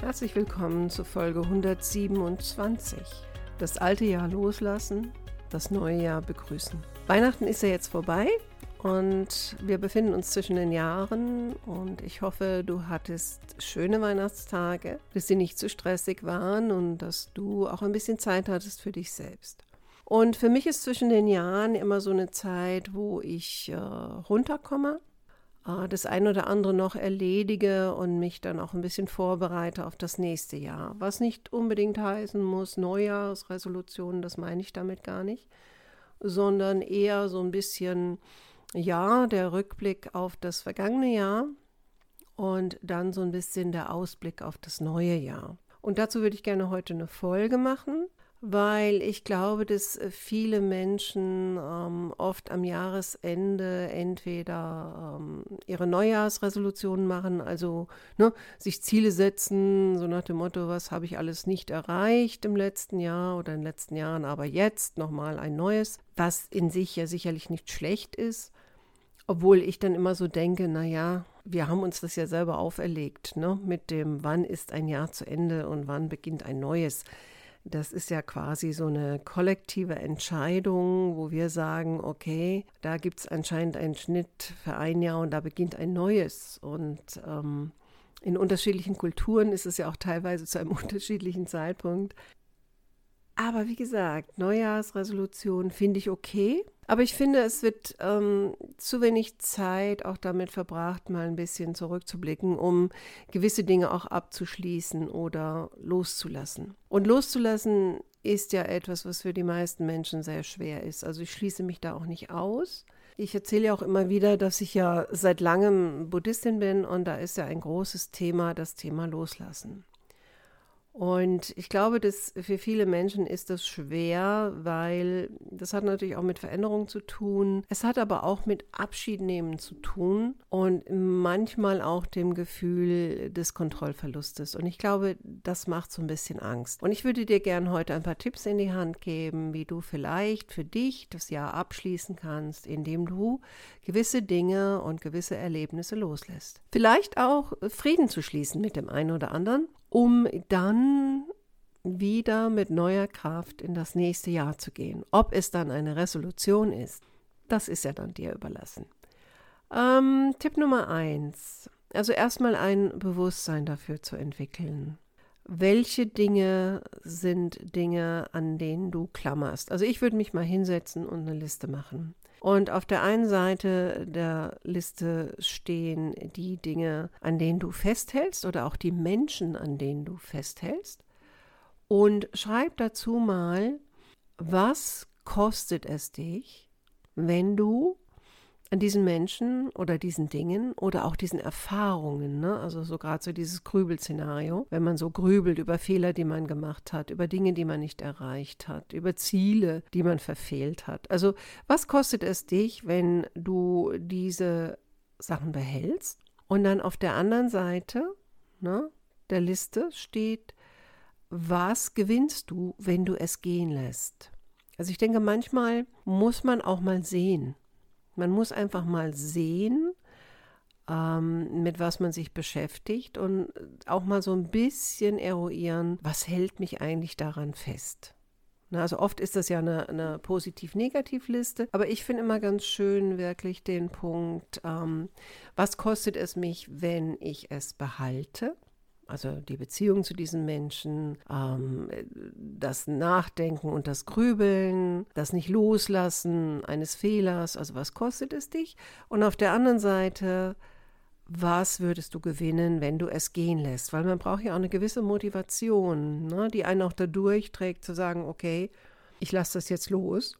Herzlich willkommen zu Folge 127. Das alte Jahr loslassen, das neue Jahr begrüßen. Weihnachten ist ja jetzt vorbei und wir befinden uns zwischen den Jahren und ich hoffe, du hattest schöne Weihnachtstage, dass sie nicht zu stressig waren und dass du auch ein bisschen Zeit hattest für dich selbst. Und für mich ist zwischen den Jahren immer so eine Zeit, wo ich äh, runterkomme, das ein oder andere noch erledige und mich dann auch ein bisschen vorbereite auf das nächste Jahr. Was nicht unbedingt heißen muss, Neujahrsresolutionen, das meine ich damit gar nicht, sondern eher so ein bisschen, ja, der Rückblick auf das vergangene Jahr und dann so ein bisschen der Ausblick auf das neue Jahr. Und dazu würde ich gerne heute eine Folge machen weil ich glaube, dass äh, viele Menschen ähm, oft am Jahresende entweder ähm, ihre Neujahrsresolutionen machen, also ne, sich Ziele setzen, so nach dem Motto, was habe ich alles nicht erreicht im letzten Jahr oder in den letzten Jahren, aber jetzt nochmal ein neues, was in sich ja sicherlich nicht schlecht ist, obwohl ich dann immer so denke, naja, wir haben uns das ja selber auferlegt, ne, mit dem, wann ist ein Jahr zu Ende und wann beginnt ein neues. Das ist ja quasi so eine kollektive Entscheidung, wo wir sagen, okay, da gibt es anscheinend einen Schnitt für ein Jahr und da beginnt ein neues. Und ähm, in unterschiedlichen Kulturen ist es ja auch teilweise zu einem unterschiedlichen Zeitpunkt. Aber wie gesagt, Neujahrsresolution finde ich okay. Aber ich finde, es wird ähm, zu wenig Zeit auch damit verbracht, mal ein bisschen zurückzublicken, um gewisse Dinge auch abzuschließen oder loszulassen. Und loszulassen ist ja etwas, was für die meisten Menschen sehr schwer ist. Also ich schließe mich da auch nicht aus. Ich erzähle ja auch immer wieder, dass ich ja seit langem Buddhistin bin und da ist ja ein großes Thema das Thema Loslassen. Und ich glaube, dass für viele Menschen ist das schwer, weil das hat natürlich auch mit Veränderung zu tun. Es hat aber auch mit Abschied nehmen zu tun und manchmal auch dem Gefühl des Kontrollverlustes. Und ich glaube, das macht so ein bisschen Angst. Und ich würde dir gerne heute ein paar Tipps in die Hand geben, wie du vielleicht für dich das Jahr abschließen kannst, indem du gewisse Dinge und gewisse Erlebnisse loslässt. Vielleicht auch Frieden zu schließen mit dem einen oder anderen um dann wieder mit neuer Kraft in das nächste Jahr zu gehen. Ob es dann eine Resolution ist, das ist ja dann dir überlassen. Ähm, Tipp Nummer eins. Also erstmal ein Bewusstsein dafür zu entwickeln. Welche Dinge sind Dinge, an denen du klammerst? Also ich würde mich mal hinsetzen und eine Liste machen. Und auf der einen Seite der Liste stehen die Dinge, an denen du festhältst oder auch die Menschen, an denen du festhältst. Und schreib dazu mal, was kostet es dich, wenn du an diesen Menschen oder diesen Dingen oder auch diesen Erfahrungen, ne? also so gerade so dieses Grübelszenario, wenn man so grübelt über Fehler, die man gemacht hat, über Dinge, die man nicht erreicht hat, über Ziele, die man verfehlt hat. Also was kostet es dich, wenn du diese Sachen behältst und dann auf der anderen Seite ne, der Liste steht, was gewinnst du, wenn du es gehen lässt? Also ich denke, manchmal muss man auch mal sehen, man muss einfach mal sehen, ähm, mit was man sich beschäftigt und auch mal so ein bisschen eruieren, was hält mich eigentlich daran fest. Na, also oft ist das ja eine, eine Positiv-Negativ-Liste, aber ich finde immer ganz schön wirklich den Punkt, ähm, was kostet es mich, wenn ich es behalte? Also die Beziehung zu diesen Menschen, ähm, das Nachdenken und das Grübeln, das Nicht-Loslassen eines Fehlers, also was kostet es dich? Und auf der anderen Seite, was würdest du gewinnen, wenn du es gehen lässt? Weil man braucht ja auch eine gewisse Motivation, ne, die einen auch dadurch trägt, zu sagen, okay, ich lasse das jetzt los.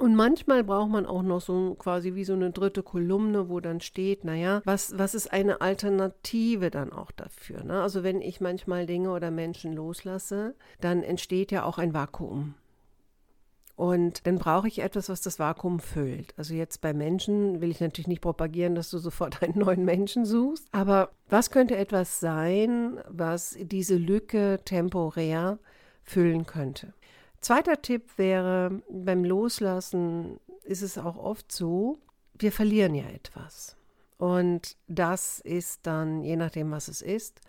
Und manchmal braucht man auch noch so quasi wie so eine dritte Kolumne, wo dann steht, naja, was, was ist eine Alternative dann auch dafür? Ne? Also wenn ich manchmal Dinge oder Menschen loslasse, dann entsteht ja auch ein Vakuum. Und dann brauche ich etwas, was das Vakuum füllt. Also jetzt bei Menschen will ich natürlich nicht propagieren, dass du sofort einen neuen Menschen suchst. Aber was könnte etwas sein, was diese Lücke temporär füllen könnte? Zweiter Tipp wäre, beim Loslassen ist es auch oft so, wir verlieren ja etwas. Und das ist dann, je nachdem, was es ist,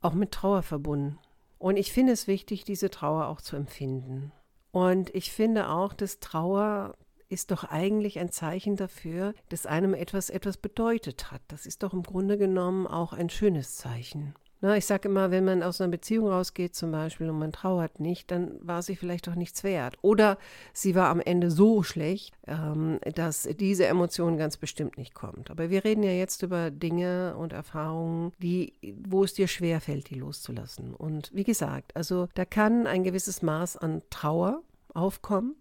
auch mit Trauer verbunden. Und ich finde es wichtig, diese Trauer auch zu empfinden. Und ich finde auch, dass Trauer ist doch eigentlich ein Zeichen dafür, dass einem etwas etwas bedeutet hat. Das ist doch im Grunde genommen auch ein schönes Zeichen. Na, ich sage immer, wenn man aus einer Beziehung rausgeht zum Beispiel und man trauert nicht, dann war sie vielleicht doch nichts wert. Oder sie war am Ende so schlecht, ähm, dass diese Emotion ganz bestimmt nicht kommt. Aber wir reden ja jetzt über Dinge und Erfahrungen, die, wo es dir schwerfällt, die loszulassen. Und wie gesagt, also da kann ein gewisses Maß an Trauer aufkommen.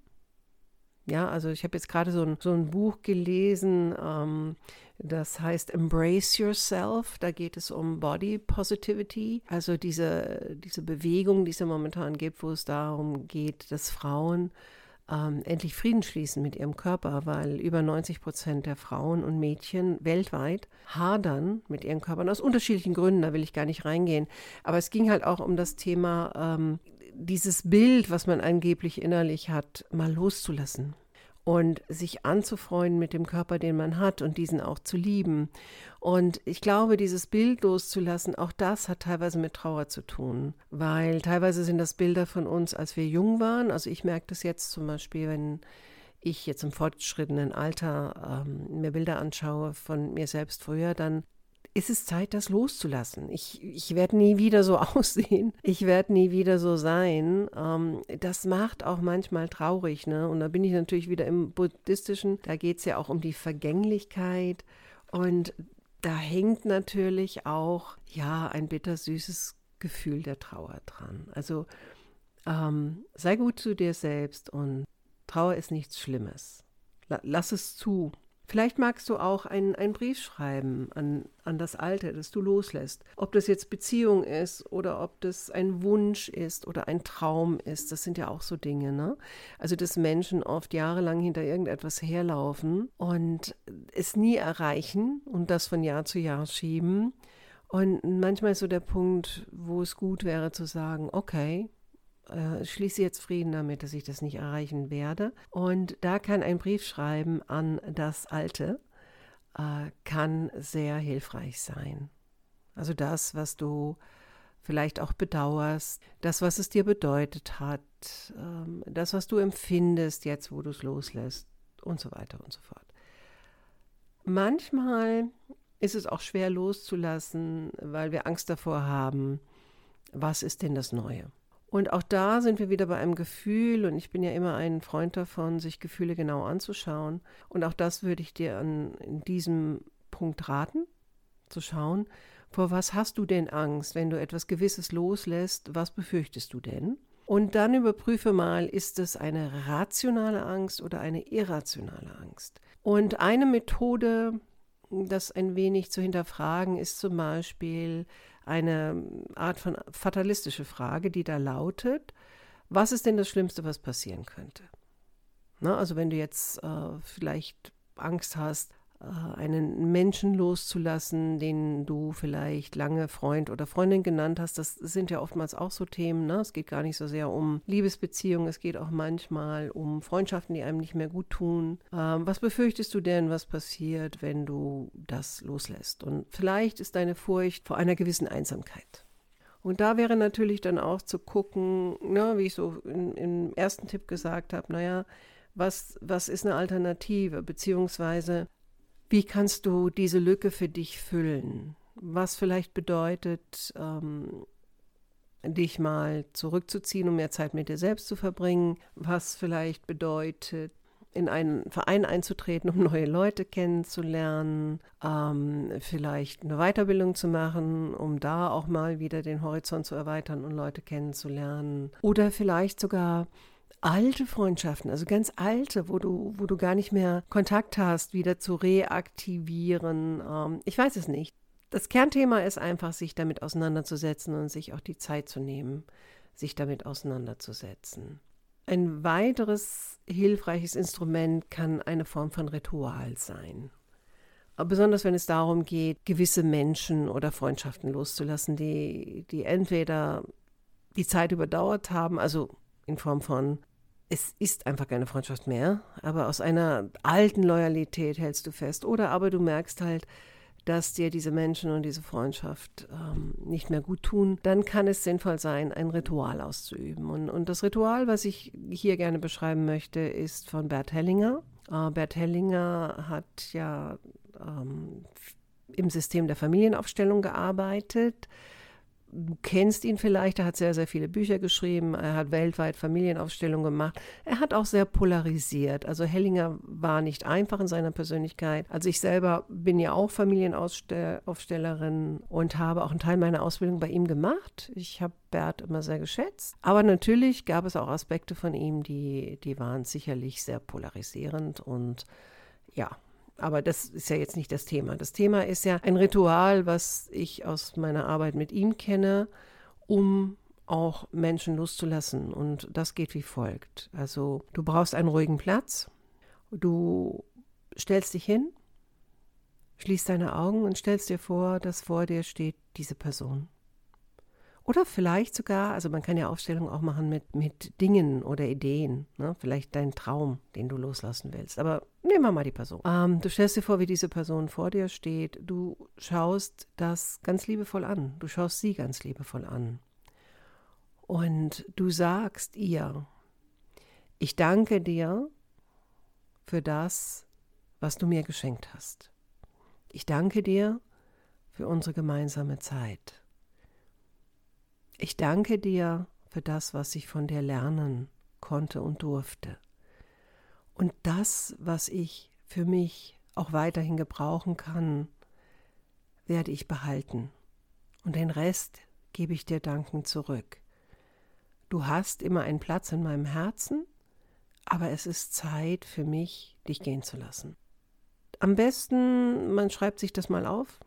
Ja, also ich habe jetzt gerade so ein, so ein Buch gelesen, ähm, das heißt Embrace Yourself. Da geht es um Body Positivity, also diese, diese Bewegung, die es ja momentan gibt, wo es darum geht, dass Frauen ähm, endlich Frieden schließen mit ihrem Körper, weil über 90 Prozent der Frauen und Mädchen weltweit hadern mit ihren Körpern aus unterschiedlichen Gründen, da will ich gar nicht reingehen. Aber es ging halt auch um das Thema, ähm, dieses Bild, was man angeblich innerlich hat, mal loszulassen und sich anzufreunden mit dem Körper, den man hat und diesen auch zu lieben. Und ich glaube, dieses Bild loszulassen, auch das hat teilweise mit Trauer zu tun, weil teilweise sind das Bilder von uns, als wir jung waren. Also ich merke das jetzt zum Beispiel, wenn ich jetzt im fortgeschrittenen Alter ähm, mir Bilder anschaue von mir selbst früher, dann ist es Zeit, das loszulassen. Ich, ich werde nie wieder so aussehen. Ich werde nie wieder so sein. Ähm, das macht auch manchmal traurig. Ne? Und da bin ich natürlich wieder im Buddhistischen. Da geht es ja auch um die Vergänglichkeit. Und da hängt natürlich auch, ja, ein bittersüßes Gefühl der Trauer dran. Also ähm, sei gut zu dir selbst und Trauer ist nichts Schlimmes. Lass es zu. Vielleicht magst du auch einen, einen Brief schreiben an, an das Alte, das du loslässt. Ob das jetzt Beziehung ist oder ob das ein Wunsch ist oder ein Traum ist, das sind ja auch so Dinge. Ne? Also, dass Menschen oft jahrelang hinter irgendetwas herlaufen und es nie erreichen und das von Jahr zu Jahr schieben. Und manchmal ist so der Punkt, wo es gut wäre zu sagen, okay, äh, schließe jetzt Frieden damit, dass ich das nicht erreichen werde. Und da kann ein Brief schreiben an das Alte, äh, kann sehr hilfreich sein. Also das, was du vielleicht auch bedauerst, das, was es dir bedeutet hat, ähm, das, was du empfindest jetzt, wo du es loslässt und so weiter und so fort. Manchmal ist es auch schwer loszulassen, weil wir Angst davor haben, was ist denn das Neue? Und auch da sind wir wieder bei einem Gefühl, und ich bin ja immer ein Freund davon, sich Gefühle genau anzuschauen. Und auch das würde ich dir an, in diesem Punkt raten, zu schauen, vor was hast du denn Angst, wenn du etwas Gewisses loslässt, was befürchtest du denn? Und dann überprüfe mal, ist es eine rationale Angst oder eine irrationale Angst? Und eine Methode, das ein wenig zu hinterfragen, ist zum Beispiel eine Art von fatalistische Frage, die da lautet, was ist denn das Schlimmste, was passieren könnte? Na, also wenn du jetzt äh, vielleicht Angst hast, einen Menschen loszulassen, den du vielleicht lange Freund oder Freundin genannt hast. Das sind ja oftmals auch so Themen. Ne? Es geht gar nicht so sehr um Liebesbeziehungen, es geht auch manchmal um Freundschaften, die einem nicht mehr gut tun. Ähm, was befürchtest du denn, was passiert, wenn du das loslässt? Und vielleicht ist deine Furcht vor einer gewissen Einsamkeit. Und da wäre natürlich dann auch zu gucken, ne, wie ich so in, im ersten Tipp gesagt habe, naja, was, was ist eine Alternative? Beziehungsweise wie kannst du diese Lücke für dich füllen? Was vielleicht bedeutet, ähm, dich mal zurückzuziehen, um mehr Zeit mit dir selbst zu verbringen? Was vielleicht bedeutet, in einen Verein einzutreten, um neue Leute kennenzulernen, ähm, vielleicht eine Weiterbildung zu machen, um da auch mal wieder den Horizont zu erweitern und Leute kennenzulernen. Oder vielleicht sogar alte Freundschaften, also ganz alte, wo du, wo du gar nicht mehr Kontakt hast, wieder zu reaktivieren. Ähm, ich weiß es nicht. Das Kernthema ist einfach, sich damit auseinanderzusetzen und sich auch die Zeit zu nehmen, sich damit auseinanderzusetzen. Ein weiteres hilfreiches Instrument kann eine Form von Ritual sein. Besonders wenn es darum geht, gewisse Menschen oder Freundschaften loszulassen, die, die entweder die Zeit überdauert haben, also in Form von, es ist einfach keine Freundschaft mehr, aber aus einer alten Loyalität hältst du fest. Oder aber du merkst halt, dass dir diese Menschen und diese Freundschaft ähm, nicht mehr gut tun, dann kann es sinnvoll sein, ein Ritual auszuüben. Und, und das Ritual, was ich hier gerne beschreiben möchte, ist von Bert Hellinger. Äh, Bert Hellinger hat ja ähm, im System der Familienaufstellung gearbeitet. Du kennst ihn vielleicht, er hat sehr, sehr viele Bücher geschrieben, er hat weltweit Familienaufstellungen gemacht. Er hat auch sehr polarisiert. Also Hellinger war nicht einfach in seiner Persönlichkeit. Also ich selber bin ja auch Familienaufstellerin und habe auch einen Teil meiner Ausbildung bei ihm gemacht. Ich habe Bert immer sehr geschätzt. Aber natürlich gab es auch Aspekte von ihm, die, die waren sicherlich sehr polarisierend und ja, aber das ist ja jetzt nicht das Thema. Das Thema ist ja ein Ritual, was ich aus meiner Arbeit mit ihm kenne, um auch Menschen loszulassen. Und das geht wie folgt. Also du brauchst einen ruhigen Platz, du stellst dich hin, schließt deine Augen und stellst dir vor, dass vor dir steht diese Person. Oder vielleicht sogar, also man kann ja Aufstellungen auch machen mit, mit Dingen oder Ideen. Ne? Vielleicht dein Traum, den du loslassen willst. Aber nehmen wir mal die Person. Ähm, du stellst dir vor, wie diese Person vor dir steht. Du schaust das ganz liebevoll an. Du schaust sie ganz liebevoll an. Und du sagst ihr, ich danke dir für das, was du mir geschenkt hast. Ich danke dir für unsere gemeinsame Zeit. Ich danke dir für das, was ich von dir lernen konnte und durfte. Und das, was ich für mich auch weiterhin gebrauchen kann, werde ich behalten. Und den Rest gebe ich dir dankend zurück. Du hast immer einen Platz in meinem Herzen, aber es ist Zeit für mich, dich gehen zu lassen. Am besten, man schreibt sich das mal auf,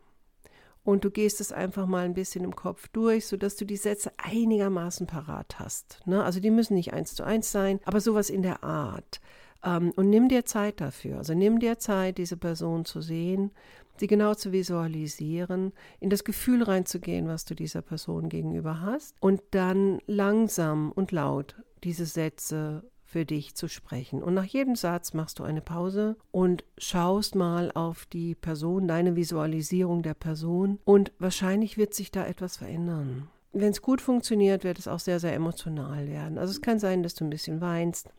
und du gehst es einfach mal ein bisschen im Kopf durch, sodass du die Sätze einigermaßen parat hast. Ne? Also die müssen nicht eins zu eins sein, aber sowas in der Art. Ähm, und nimm dir Zeit dafür. Also nimm dir Zeit, diese Person zu sehen, sie genau zu visualisieren, in das Gefühl reinzugehen, was du dieser Person gegenüber hast und dann langsam und laut diese Sätze für dich zu sprechen. Und nach jedem Satz machst du eine Pause und schaust mal auf die Person, deine Visualisierung der Person und wahrscheinlich wird sich da etwas verändern. Wenn es gut funktioniert, wird es auch sehr, sehr emotional werden. Also es kann sein, dass du ein bisschen weinst.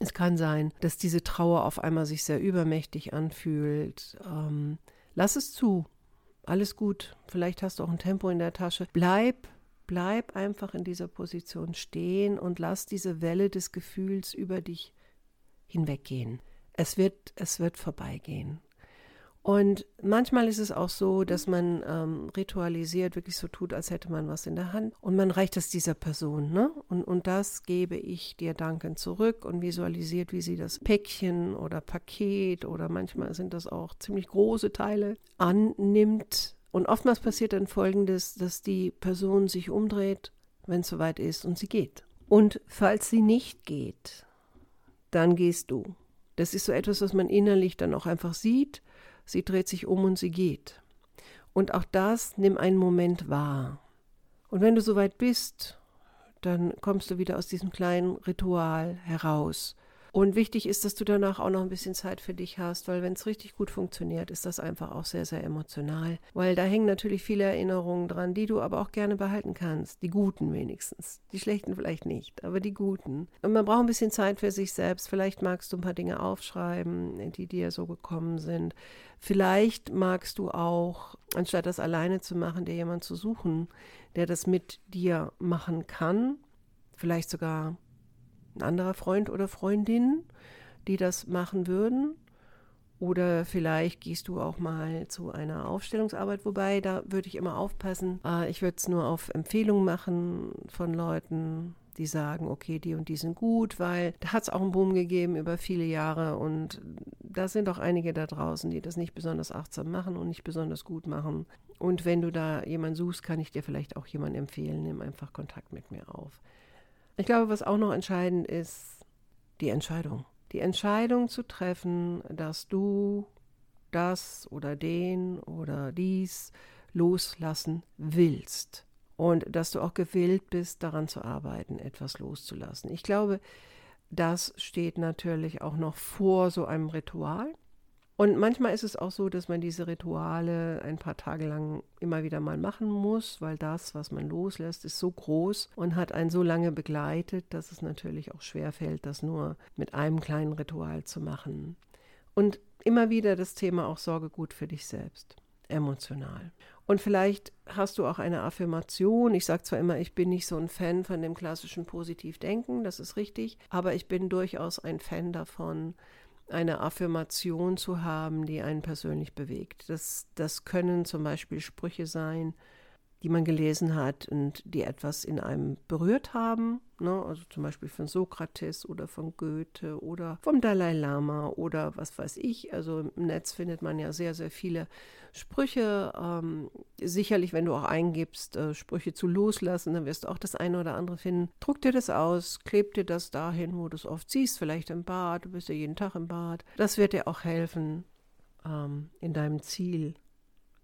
Es kann sein, dass diese Trauer auf einmal sich sehr übermächtig anfühlt. Ähm, lass es zu. Alles gut. Vielleicht hast du auch ein Tempo in der Tasche. Bleib Bleib einfach in dieser Position stehen und lass diese Welle des Gefühls über dich hinweggehen. Es wird, es wird vorbeigehen. Und manchmal ist es auch so, dass man ähm, ritualisiert, wirklich so tut, als hätte man was in der Hand. Und man reicht es dieser Person. Ne? Und, und das gebe ich dir dankend zurück und visualisiert, wie sie das Päckchen oder Paket oder manchmal sind das auch ziemlich große Teile annimmt und oftmals passiert dann Folgendes, dass die Person sich umdreht, wenn es soweit ist, und sie geht. Und falls sie nicht geht, dann gehst du. Das ist so etwas, was man innerlich dann auch einfach sieht. Sie dreht sich um und sie geht. Und auch das nimm einen Moment wahr. Und wenn du soweit bist, dann kommst du wieder aus diesem kleinen Ritual heraus und wichtig ist, dass du danach auch noch ein bisschen Zeit für dich hast, weil wenn es richtig gut funktioniert, ist das einfach auch sehr, sehr emotional. Weil da hängen natürlich viele Erinnerungen dran, die du aber auch gerne behalten kannst. Die guten wenigstens. Die schlechten vielleicht nicht, aber die guten. Und man braucht ein bisschen Zeit für sich selbst. Vielleicht magst du ein paar Dinge aufschreiben, die dir so gekommen sind. Vielleicht magst du auch, anstatt das alleine zu machen, dir jemanden zu suchen, der das mit dir machen kann. Vielleicht sogar ein anderer Freund oder Freundin, die das machen würden. Oder vielleicht gehst du auch mal zu einer Aufstellungsarbeit, wobei da würde ich immer aufpassen. Äh, ich würde es nur auf Empfehlung machen von Leuten, die sagen, okay, die und die sind gut, weil da hat es auch einen Boom gegeben über viele Jahre und da sind auch einige da draußen, die das nicht besonders achtsam machen und nicht besonders gut machen. Und wenn du da jemanden suchst, kann ich dir vielleicht auch jemanden empfehlen, nimm einfach Kontakt mit mir auf. Ich glaube, was auch noch entscheidend ist, die Entscheidung. Die Entscheidung zu treffen, dass du das oder den oder dies loslassen willst und dass du auch gewillt bist, daran zu arbeiten, etwas loszulassen. Ich glaube, das steht natürlich auch noch vor so einem Ritual. Und manchmal ist es auch so, dass man diese Rituale ein paar Tage lang immer wieder mal machen muss, weil das, was man loslässt, ist so groß und hat einen so lange begleitet, dass es natürlich auch schwer fällt, das nur mit einem kleinen Ritual zu machen. Und immer wieder das Thema auch Sorge gut für dich selbst, emotional. Und vielleicht hast du auch eine Affirmation. Ich sage zwar immer, ich bin nicht so ein Fan von dem klassischen Positivdenken, das ist richtig, aber ich bin durchaus ein Fan davon, eine Affirmation zu haben, die einen persönlich bewegt. Das, das können zum Beispiel Sprüche sein, die man gelesen hat und die etwas in einem berührt haben. Ne? Also zum Beispiel von Sokrates oder von Goethe oder vom Dalai Lama oder was weiß ich. Also im Netz findet man ja sehr, sehr viele Sprüche. Ähm, sicherlich, wenn du auch eingibst, äh, Sprüche zu loslassen, dann wirst du auch das eine oder andere finden. Druck dir das aus, kleb dir das dahin, wo du es oft siehst, vielleicht im Bad. Du bist ja jeden Tag im Bad. Das wird dir auch helfen ähm, in deinem Ziel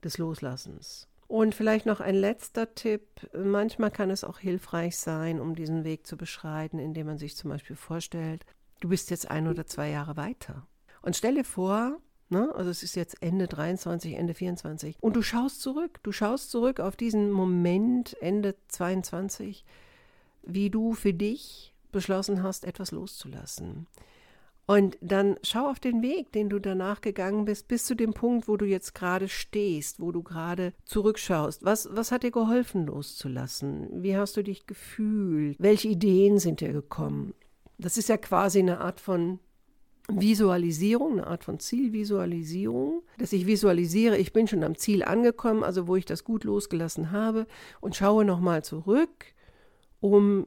des Loslassens. Und vielleicht noch ein letzter Tipp. Manchmal kann es auch hilfreich sein, um diesen Weg zu beschreiten, indem man sich zum Beispiel vorstellt, du bist jetzt ein oder zwei Jahre weiter. Und stell dir vor, ne, also es ist jetzt Ende 23, Ende 24, und du schaust zurück, du schaust zurück auf diesen Moment Ende 22, wie du für dich beschlossen hast, etwas loszulassen. Und dann schau auf den Weg, den du danach gegangen bist, bis zu dem Punkt, wo du jetzt gerade stehst, wo du gerade zurückschaust. Was, was hat dir geholfen, loszulassen? Wie hast du dich gefühlt? Welche Ideen sind dir gekommen? Das ist ja quasi eine Art von Visualisierung, eine Art von Zielvisualisierung, dass ich visualisiere, ich bin schon am Ziel angekommen, also wo ich das gut losgelassen habe und schaue nochmal zurück, um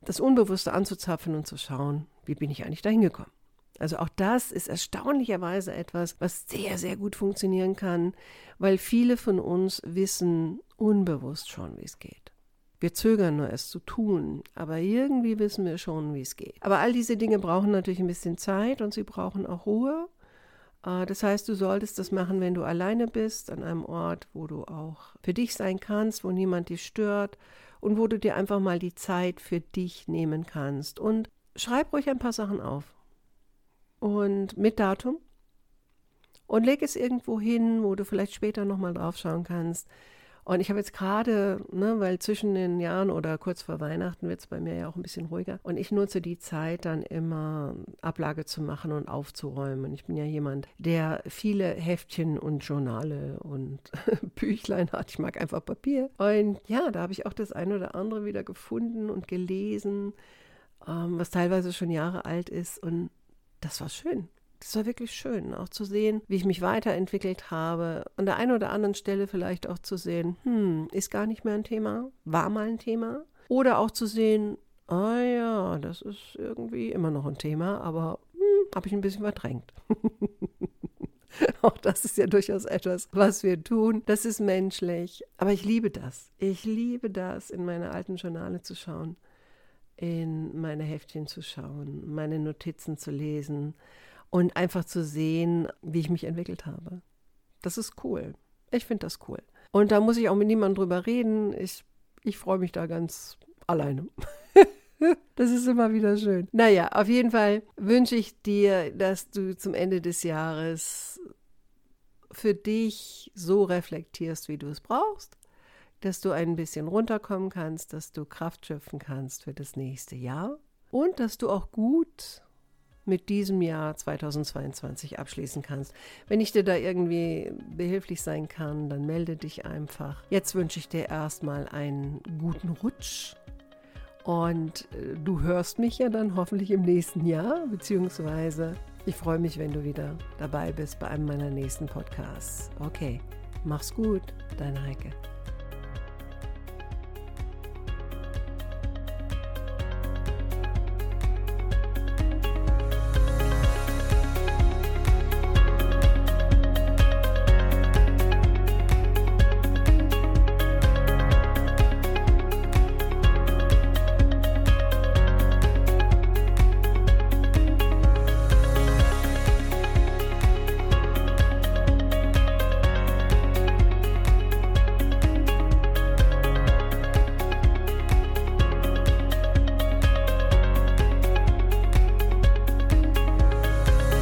das Unbewusste anzuzapfen und zu schauen, wie bin ich eigentlich dahin gekommen. Also auch das ist erstaunlicherweise etwas, was sehr, sehr gut funktionieren kann, weil viele von uns wissen unbewusst schon, wie es geht. Wir zögern nur es zu tun, aber irgendwie wissen wir schon, wie es geht. Aber all diese Dinge brauchen natürlich ein bisschen Zeit und sie brauchen auch Ruhe. Äh, das heißt, du solltest das machen, wenn du alleine bist, an einem Ort, wo du auch für dich sein kannst, wo niemand dich stört und wo du dir einfach mal die Zeit für dich nehmen kannst. Und schreib ruhig ein paar Sachen auf und mit Datum und leg es irgendwo hin, wo du vielleicht später nochmal drauf schauen kannst. Und ich habe jetzt gerade, ne, weil zwischen den Jahren oder kurz vor Weihnachten wird es bei mir ja auch ein bisschen ruhiger. Und ich nutze die Zeit dann immer Ablage zu machen und aufzuräumen. Ich bin ja jemand, der viele Heftchen und Journale und Büchlein hat. Ich mag einfach Papier. Und ja, da habe ich auch das eine oder andere wieder gefunden und gelesen, ähm, was teilweise schon Jahre alt ist. Und das war schön. Das war wirklich schön, auch zu sehen, wie ich mich weiterentwickelt habe. An der einen oder anderen Stelle vielleicht auch zu sehen, hm, ist gar nicht mehr ein Thema, war mal ein Thema. Oder auch zu sehen, ah ja, das ist irgendwie immer noch ein Thema, aber hm, habe ich ein bisschen verdrängt. Auch das ist ja durchaus etwas, was wir tun. Das ist menschlich. Aber ich liebe das. Ich liebe das, in meine alten Journale zu schauen, in meine Heftchen zu schauen, meine Notizen zu lesen und einfach zu sehen, wie ich mich entwickelt habe. Das ist cool. Ich finde das cool. Und da muss ich auch mit niemandem drüber reden. Ich, ich freue mich da ganz alleine. das ist immer wieder schön. Naja, auf jeden Fall wünsche ich dir, dass du zum Ende des Jahres für dich so reflektierst, wie du es brauchst, dass du ein bisschen runterkommen kannst, dass du Kraft schöpfen kannst für das nächste Jahr und dass du auch gut mit diesem Jahr 2022 abschließen kannst. Wenn ich dir da irgendwie behilflich sein kann, dann melde dich einfach. Jetzt wünsche ich dir erstmal einen guten Rutsch und äh, du hörst mich ja dann hoffentlich im nächsten Jahr, beziehungsweise ich freue mich, wenn du wieder dabei bist bei einem meiner nächsten Podcasts. Okay, mach's gut, deine Heike.